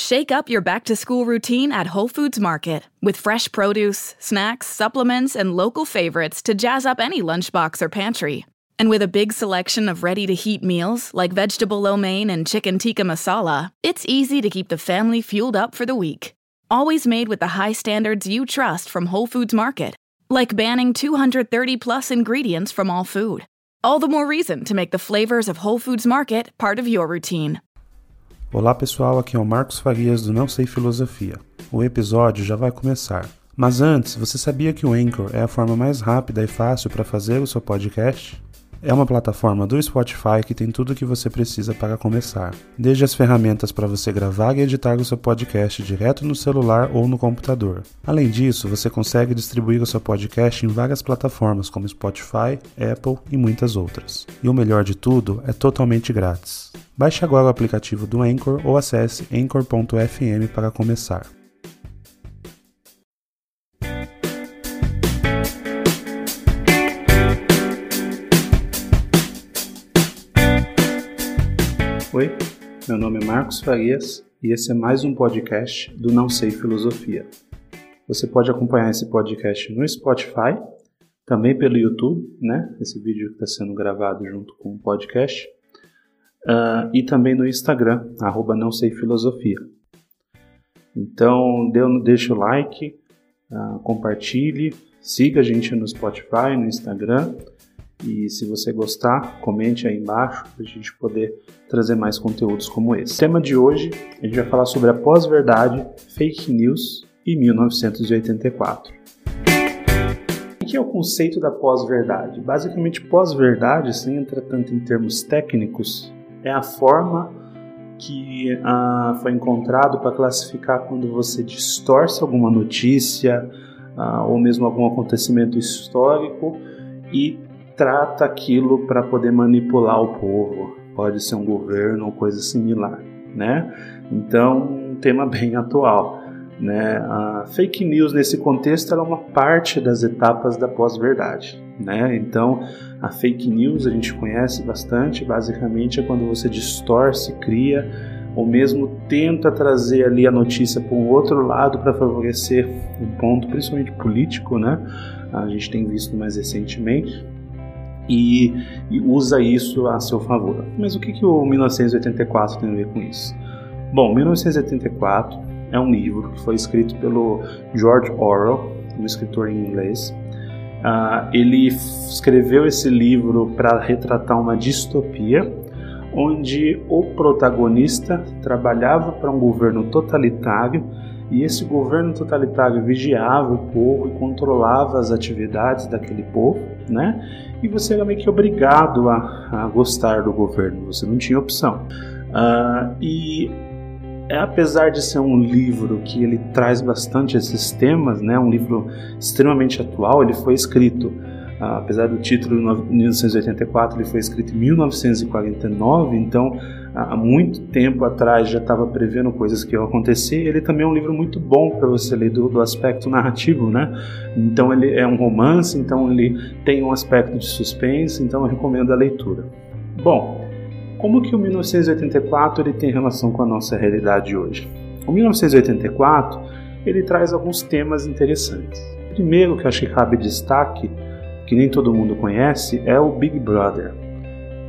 Shake up your back to school routine at Whole Foods Market with fresh produce, snacks, supplements, and local favorites to jazz up any lunchbox or pantry. And with a big selection of ready to heat meals like vegetable lo mein and chicken tikka masala, it's easy to keep the family fueled up for the week. Always made with the high standards you trust from Whole Foods Market, like banning 230 plus ingredients from all food. All the more reason to make the flavors of Whole Foods Market part of your routine. Olá pessoal, aqui é o Marcos Farias do Não Sei Filosofia. O episódio já vai começar. Mas antes, você sabia que o Anchor é a forma mais rápida e fácil para fazer o seu podcast? É uma plataforma do Spotify que tem tudo o que você precisa para começar, desde as ferramentas para você gravar e editar o seu podcast direto no celular ou no computador. Além disso, você consegue distribuir o seu podcast em várias plataformas como Spotify, Apple e muitas outras. E o melhor de tudo, é totalmente grátis. Baixe agora o aplicativo do Anchor ou acesse anchor.fm para começar. Oi, meu nome é Marcos Farias e esse é mais um podcast do Não Sei Filosofia. Você pode acompanhar esse podcast no Spotify, também pelo YouTube, né? Esse vídeo está sendo gravado junto com o podcast, uh, e também no Instagram, arroba Não Sei Filosofia. Então, dê, deixa o like, uh, compartilhe, siga a gente no Spotify, no Instagram e se você gostar, comente aí embaixo para a gente poder trazer mais conteúdos como esse. O tema de hoje, a gente vai falar sobre a pós-verdade, fake news e 1984. O que é o conceito da pós-verdade? Basicamente, pós-verdade, sem entrar tanto em termos técnicos, é a forma que ah, foi encontrado para classificar quando você distorce alguma notícia ah, ou mesmo algum acontecimento histórico e trata aquilo para poder manipular o povo. Pode ser um governo ou coisa similar, né? Então, um tema bem atual. Né? A fake news nesse contexto é uma parte das etapas da pós-verdade. Né? Então, a fake news a gente conhece bastante, basicamente é quando você distorce, cria ou mesmo tenta trazer ali a notícia para um outro lado para favorecer um ponto, principalmente político, né? A gente tem visto mais recentemente e, e usa isso a seu favor. Mas o que, que o 1984 tem a ver com isso? Bom, 1984 é um livro que foi escrito pelo George Orwell, um escritor em inglês. Uh, ele escreveu esse livro para retratar uma distopia onde o protagonista trabalhava para um governo totalitário e esse governo totalitário vigiava o povo e controlava as atividades daquele povo, né? E você era meio que obrigado a, a gostar do governo, você não tinha opção. Uh, e é, apesar de ser um livro que ele traz bastante esses temas, né? Um livro extremamente atual, ele foi escrito apesar do título de 1984, ele foi escrito em 1949, então há muito tempo atrás já estava prevendo coisas que iam acontecer. Ele também é um livro muito bom para você ler do, do, aspecto narrativo, né? Então ele é um romance, então ele tem um aspecto de suspense, então eu recomendo a leitura. Bom, como que o 1984 ele tem relação com a nossa realidade hoje? O 1984 ele traz alguns temas interessantes. Primeiro que eu acho que cabe destaque que nem todo mundo conhece é o Big Brother.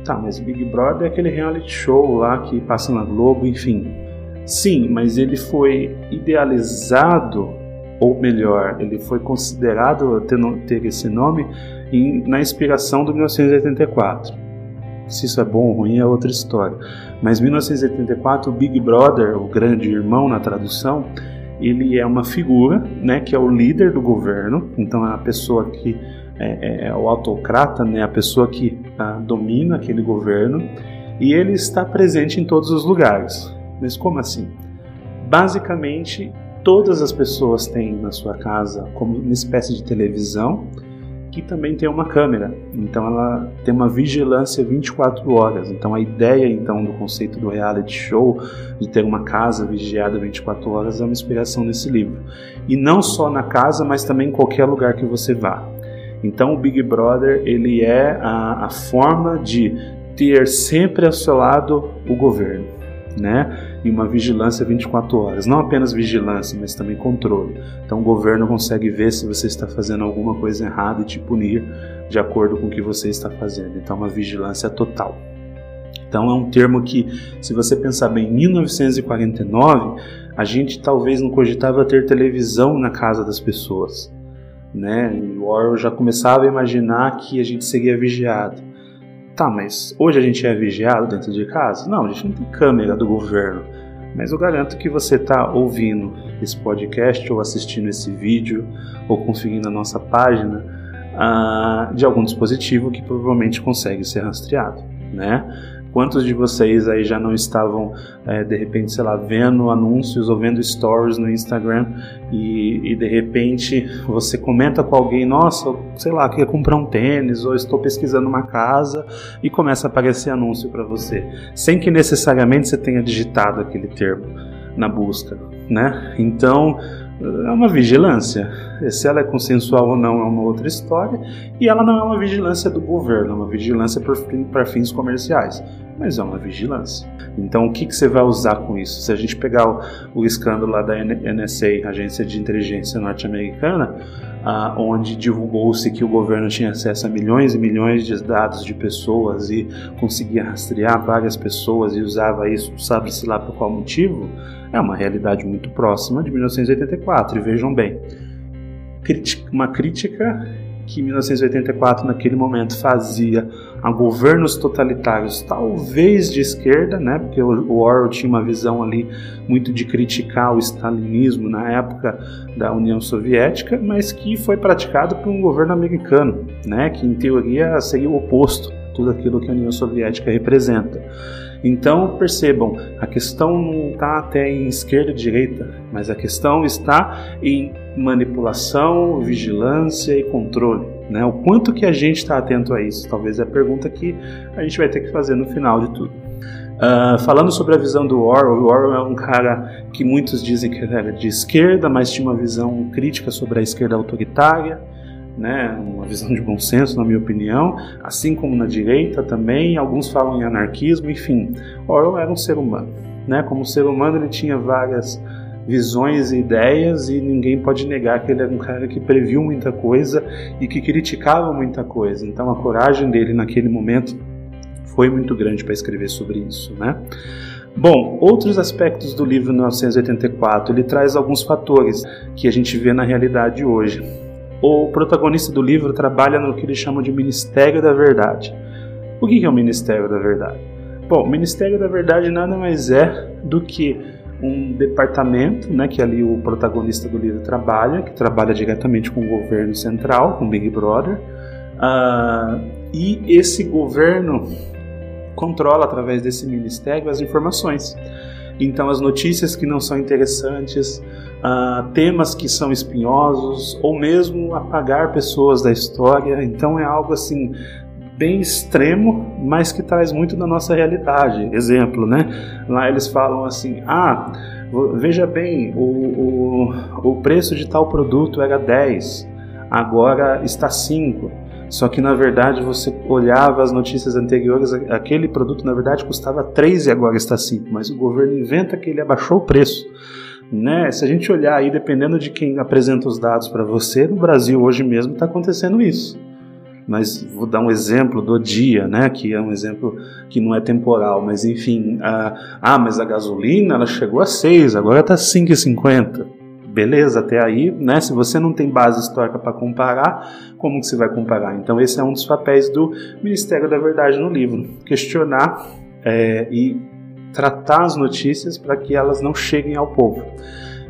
Tá, mas Big Brother é aquele reality show lá que passa na Globo, enfim. Sim, mas ele foi idealizado, ou melhor, ele foi considerado ter, ter esse nome em, na inspiração do 1984. Se isso é bom ou ruim é outra história. Mas 1984, o Big Brother, o grande irmão na tradução, ele é uma figura, né, que é o líder do governo. Então é a pessoa que é, é, é, o autocrata, né, a pessoa que ah, domina aquele governo, e ele está presente em todos os lugares. Mas como assim? Basicamente, todas as pessoas têm na sua casa como uma espécie de televisão que também tem uma câmera. Então ela tem uma vigilância 24 horas. Então a ideia então do conceito do reality show de ter uma casa vigiada 24 horas é uma inspiração nesse livro. E não só na casa, mas também em qualquer lugar que você vá. Então o Big Brother ele é a, a forma de ter sempre ao seu lado o governo, né? e uma vigilância 24 horas. Não apenas vigilância, mas também controle. Então o governo consegue ver se você está fazendo alguma coisa errada e te punir de acordo com o que você está fazendo. Então uma vigilância total. Então é um termo que, se você pensar bem, em 1949, a gente talvez não cogitava ter televisão na casa das pessoas. Né? E o Orwell já começava a imaginar que a gente seria vigiado. Tá, mas hoje a gente é vigiado dentro de casa? Não, a gente não tem câmera do governo. Mas eu garanto que você está ouvindo esse podcast ou assistindo esse vídeo ou conferindo a nossa página uh, de algum dispositivo que provavelmente consegue ser rastreado, né? Quantos de vocês aí já não estavam, é, de repente, sei lá, vendo anúncios ou vendo stories no Instagram e, e, de repente você comenta com alguém, nossa, sei lá, queria comprar um tênis ou estou pesquisando uma casa e começa a aparecer anúncio para você, sem que necessariamente você tenha digitado aquele termo na busca, né? Então, é uma vigilância. Se ela é consensual ou não é uma outra história, e ela não é uma vigilância do governo, é uma vigilância para fins comerciais, mas é uma vigilância. Então, o que, que você vai usar com isso? Se a gente pegar o, o escândalo lá da NSA, Agência de Inteligência Norte-Americana, ah, onde divulgou-se que o governo tinha acesso a milhões e milhões de dados de pessoas e conseguia rastrear várias pessoas e usava isso, sabe-se lá por qual motivo, é uma realidade muito próxima de 1984. E vejam bem, uma crítica que 1984 naquele momento fazia a governos totalitários, talvez de esquerda, né, porque o Orwell tinha uma visão ali muito de criticar o stalinismo na época da União Soviética, mas que foi praticado por um governo americano, né, que em teoria seria o oposto tudo aquilo que a União Soviética representa. Então percebam, a questão não está até em esquerda e direita, mas a questão está em manipulação, vigilância e controle. Né? O quanto que a gente está atento a isso? Talvez é a pergunta que a gente vai ter que fazer no final de tudo. Uh, falando sobre a visão do Orwell, o Orwell é um cara que muitos dizem que era de esquerda, mas tinha uma visão crítica sobre a esquerda autoritária né, uma visão de bom senso, na minha opinião, assim como na direita também, alguns falam em anarquismo, enfim, Orwell era um ser humano, né, como ser humano ele tinha várias visões e ideias e ninguém pode negar que ele era um cara que previu muita coisa e que criticava muita coisa, então a coragem dele naquele momento foi muito grande para escrever sobre isso, né. Bom, outros aspectos do livro 1984, ele traz alguns fatores que a gente vê na realidade hoje o protagonista do livro trabalha no que eles chamam de Ministério da Verdade. O que é o Ministério da Verdade? Bom, o Ministério da Verdade nada mais é do que um departamento, né, que ali o protagonista do livro trabalha, que trabalha diretamente com o governo central, com o Big Brother, uh, e esse governo controla através desse ministério as informações. Então, as notícias que não são interessantes, uh, temas que são espinhosos, ou mesmo apagar pessoas da história. Então, é algo assim bem extremo, mas que traz muito da nossa realidade. Exemplo, né? Lá eles falam assim: ah, veja bem, o, o, o preço de tal produto era 10, agora está 5. Só que na verdade você olhava as notícias anteriores, aquele produto na verdade custava 3 e agora está 5, mas o governo inventa que ele abaixou o preço. Né? Se a gente olhar aí, dependendo de quem apresenta os dados para você, no Brasil hoje mesmo está acontecendo isso. Mas vou dar um exemplo do dia, né? Que é um exemplo que não é temporal, mas enfim, ah, mas a gasolina ela chegou a 6, agora está 5,50 beleza até aí, né? Se você não tem base histórica para comparar, como que você vai comparar? Então esse é um dos papéis do Ministério da Verdade no livro, questionar é, e tratar as notícias para que elas não cheguem ao povo.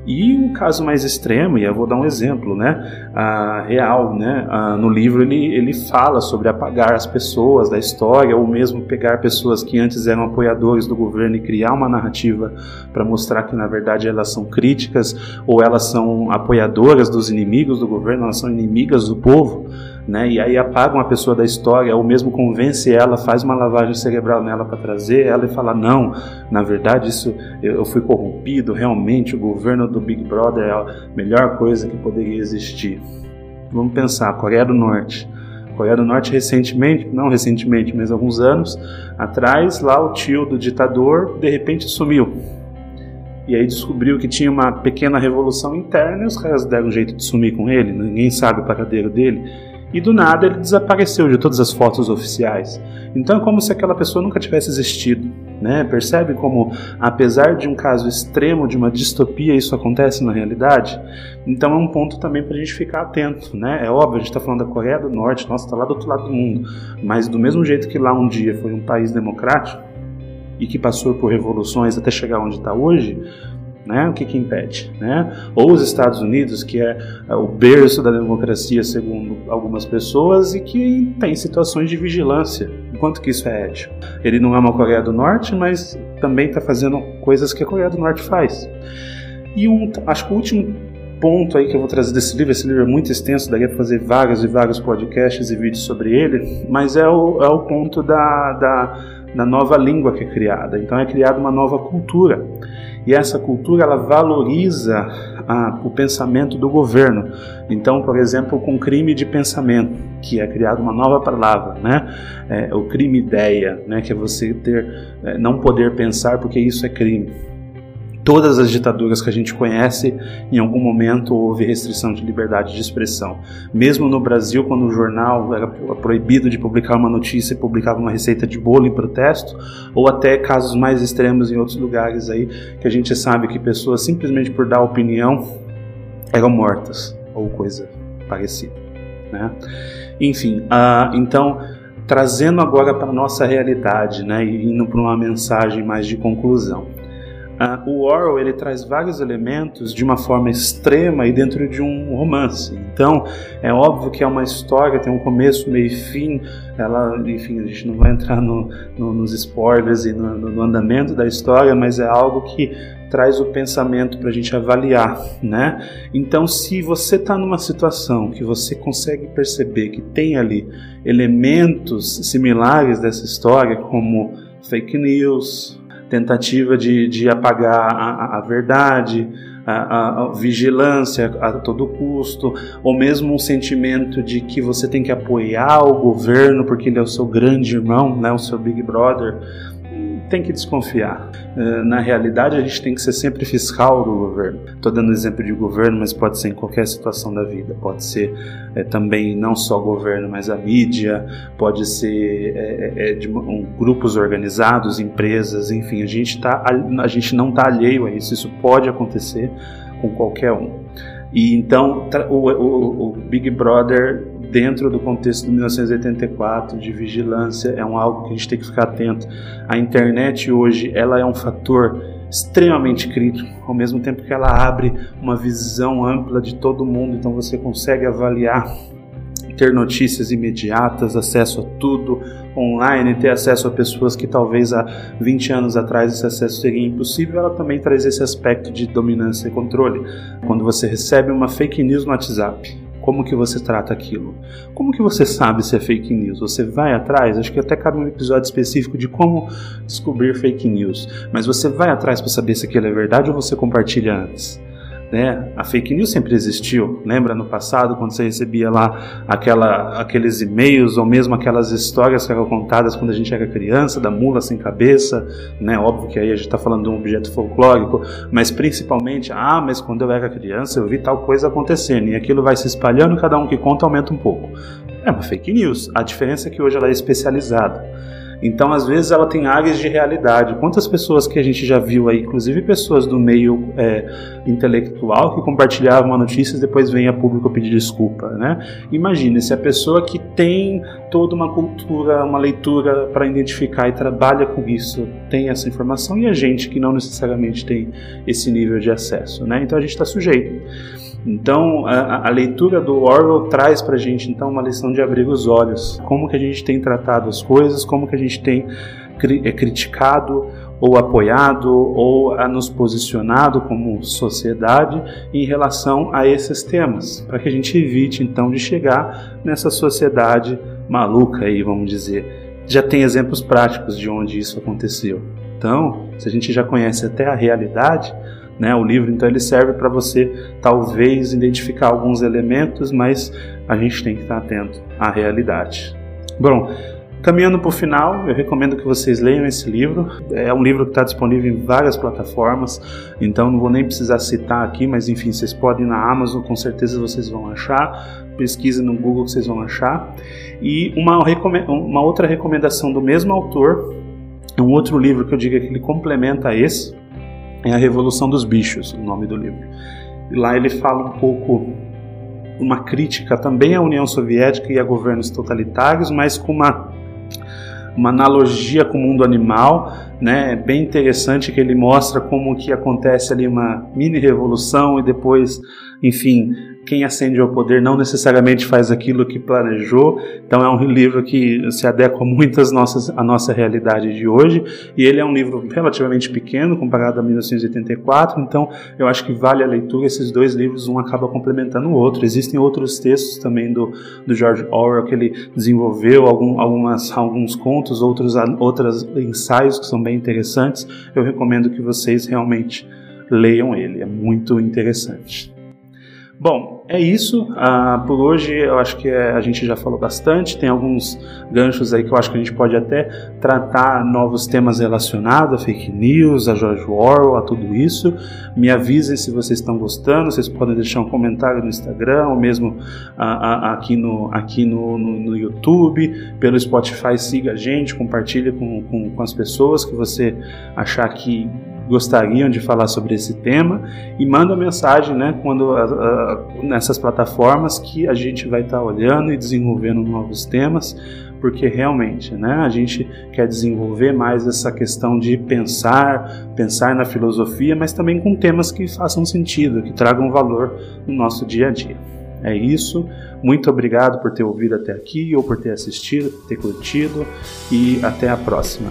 E um caso mais extremo, e eu vou dar um exemplo, né, ah, real, né, ah, no livro ele, ele fala sobre apagar as pessoas da história, ou mesmo pegar pessoas que antes eram apoiadores do governo e criar uma narrativa para mostrar que na verdade elas são críticas, ou elas são apoiadoras dos inimigos do governo, elas são inimigas do povo né? E aí apaga uma pessoa da história, ou mesmo convence ela, faz uma lavagem cerebral nela para trazer ela e fala: não, na verdade isso eu fui corrompido, realmente o governo do Big Brother é a melhor coisa que poderia existir. Vamos pensar, Coreia do Norte. Coreia do Norte recentemente, não recentemente, mas alguns anos atrás, lá o tio do ditador de repente sumiu. e aí descobriu que tinha uma pequena revolução interna e os caras deram um jeito de sumir com ele, ninguém sabe o paradeiro dele. E do nada ele desapareceu de todas as fotos oficiais. Então é como se aquela pessoa nunca tivesse existido. Né? Percebe como, apesar de um caso extremo, de uma distopia, isso acontece na realidade? Então é um ponto também para a gente ficar atento. Né? É óbvio, a gente está falando da Coreia do Norte, nossa, está lá do outro lado do mundo. Mas do mesmo jeito que lá um dia foi um país democrático, e que passou por revoluções até chegar onde está hoje, né? O que, que impede? Né? Ou os Estados Unidos, que é, é o berço da democracia, segundo algumas pessoas, e que tem situações de vigilância. Enquanto que isso é ético? Ele não é uma Coreia do Norte, mas também está fazendo coisas que a Coreia do Norte faz. E um, acho que o último ponto aí que eu vou trazer desse livro, esse livro é muito extenso, daria para fazer vários e vários podcasts e vídeos sobre ele, mas é o, é o ponto da, da na nova língua que é criada. Então é criada uma nova cultura. E essa cultura ela valoriza a, o pensamento do governo. Então, por exemplo, com crime de pensamento, que é criada uma nova palavra, né? É, o crime ideia, né? Que é você ter, é, não poder pensar porque isso é crime. Todas as ditaduras que a gente conhece, em algum momento houve restrição de liberdade de expressão. Mesmo no Brasil, quando o jornal era proibido de publicar uma notícia e publicava uma receita de bolo em protesto, ou até casos mais extremos em outros lugares aí, que a gente sabe que pessoas simplesmente por dar opinião eram mortas, ou coisa parecida. Né? Enfim, uh, então trazendo agora para a nossa realidade, né, e indo para uma mensagem mais de conclusão. Uh, o Orwell ele traz vários elementos de uma forma extrema e dentro de um romance. Então é óbvio que é uma história, tem um começo, meio e fim. Ela, enfim, a gente não vai entrar no, no, nos spoilers e no, no, andamento da história, mas é algo que traz o pensamento para a gente avaliar, né? Então, se você está numa situação que você consegue perceber que tem ali elementos similares dessa história, como fake news, tentativa de, de apagar a, a verdade, a, a, vigilância a todo custo, ou mesmo um sentimento de que você tem que apoiar o governo porque ele é o seu grande irmão, né, o seu Big Brother tem que desconfiar. Eh, na realidade, a gente tem que ser sempre fiscal do governo. Estou dando exemplo de governo, mas pode ser em qualquer situação da vida. Pode ser é, também não só governo, mas a mídia, pode ser é, é, de um, grupos organizados, empresas, enfim. A gente, tá, a gente não está alheio a isso. Isso pode acontecer com qualquer um. E então o, o, o Big Brother dentro do contexto de 1984 de vigilância é um algo que a gente tem que ficar atento. A internet hoje ela é um fator extremamente crítico, ao mesmo tempo que ela abre uma visão ampla de todo mundo, então você consegue avaliar ter notícias imediatas, acesso a tudo online, ter acesso a pessoas que talvez há 20 anos atrás esse acesso seria impossível, ela também traz esse aspecto de dominância e controle. Quando você recebe uma fake news no WhatsApp, como que você trata aquilo? Como que você sabe se é fake news? Você vai atrás? Acho que até cabe um episódio específico de como descobrir fake news. Mas você vai atrás para saber se aquilo é verdade ou você compartilha antes? Né? A fake news sempre existiu. Lembra no passado quando você recebia lá aquela, aqueles e-mails ou mesmo aquelas histórias que eram contadas quando a gente era criança, da mula sem cabeça, né? Óbvio que aí a gente está falando de um objeto folclórico, mas principalmente, ah, mas quando eu era criança eu vi tal coisa acontecendo e aquilo vai se espalhando, cada um que conta aumenta um pouco. É uma fake news. A diferença é que hoje ela é especializada. Então, às vezes, ela tem áreas de realidade. Quantas pessoas que a gente já viu aí, inclusive pessoas do meio é, intelectual, que compartilhavam uma notícia e depois vem a público pedir desculpa, né? Imagine se a pessoa que tem toda uma cultura, uma leitura para identificar e trabalha com isso tem essa informação e a gente que não necessariamente tem esse nível de acesso, né? Então, a gente está sujeito. Então, a, a, leitura do Orwell traz para a gente então uma lição de abrir os olhos, como que a gente tem tratado as coisas, como que a gente tem cri é, criticado ou apoiado ou a nos posicionado como sociedade em relação a esses temas, para que a gente evite então de chegar nessa sociedade maluca aí, vamos dizer. Já tem exemplos práticos de onde isso aconteceu. Então, se a gente já conhece até a realidade, né? O livro, então, ele serve para você talvez identificar alguns elementos, mas a gente tem que estar atento à realidade. Bom, Caminhando para o final, eu recomendo que vocês leiam esse livro. É um livro que está disponível em várias plataformas, então não vou nem precisar citar aqui, mas enfim, vocês podem ir na Amazon, com certeza vocês vão achar. Pesquise no Google que vocês vão achar. E uma, uma outra recomendação do mesmo autor, é um outro livro que eu digo que ele complementa esse, é A Revolução dos Bichos, o nome do livro. E lá ele fala um pouco uma crítica também à União Soviética e a governos totalitários, mas com uma uma analogia com o mundo animal, né? É bem interessante que ele mostra como que acontece ali uma mini revolução e depois, enfim, quem ascende ao poder não necessariamente faz aquilo que planejou. Então é um livro que se adequa muito às nossas, à nossa realidade de hoje. E ele é um livro relativamente pequeno comparado a 1984. Então eu acho que vale a leitura. Esses dois livros, um acaba complementando o outro. Existem outros textos também do, do George Orwell que ele desenvolveu, algum, algumas, alguns contos, outros outros ensaios que são bem interessantes. Eu recomendo que vocês realmente leiam ele. É muito interessante. Bom, é isso. Uh, por hoje eu acho que é, a gente já falou bastante. Tem alguns ganchos aí que eu acho que a gente pode até tratar novos temas relacionados a fake news, a George Orwell, a tudo isso. Me avisem se vocês estão gostando. Vocês podem deixar um comentário no Instagram ou mesmo uh, uh, aqui, no, aqui no, no, no, YouTube. Pelo Spotify, siga a gente, compartilhe com, com, com as pessoas que você achar que gostariam de falar sobre esse tema e manda mensagem né, quando, nessas plataformas que a gente vai estar tá olhando e desenvolvendo novos temas, porque realmente né, a gente quer desenvolver mais essa questão de pensar, pensar na filosofia, mas também com temas que façam sentido, que tragam valor no nosso dia a dia. É isso. Muito obrigado por ter ouvido até aqui ou por ter assistido, por ter curtido e até a próxima.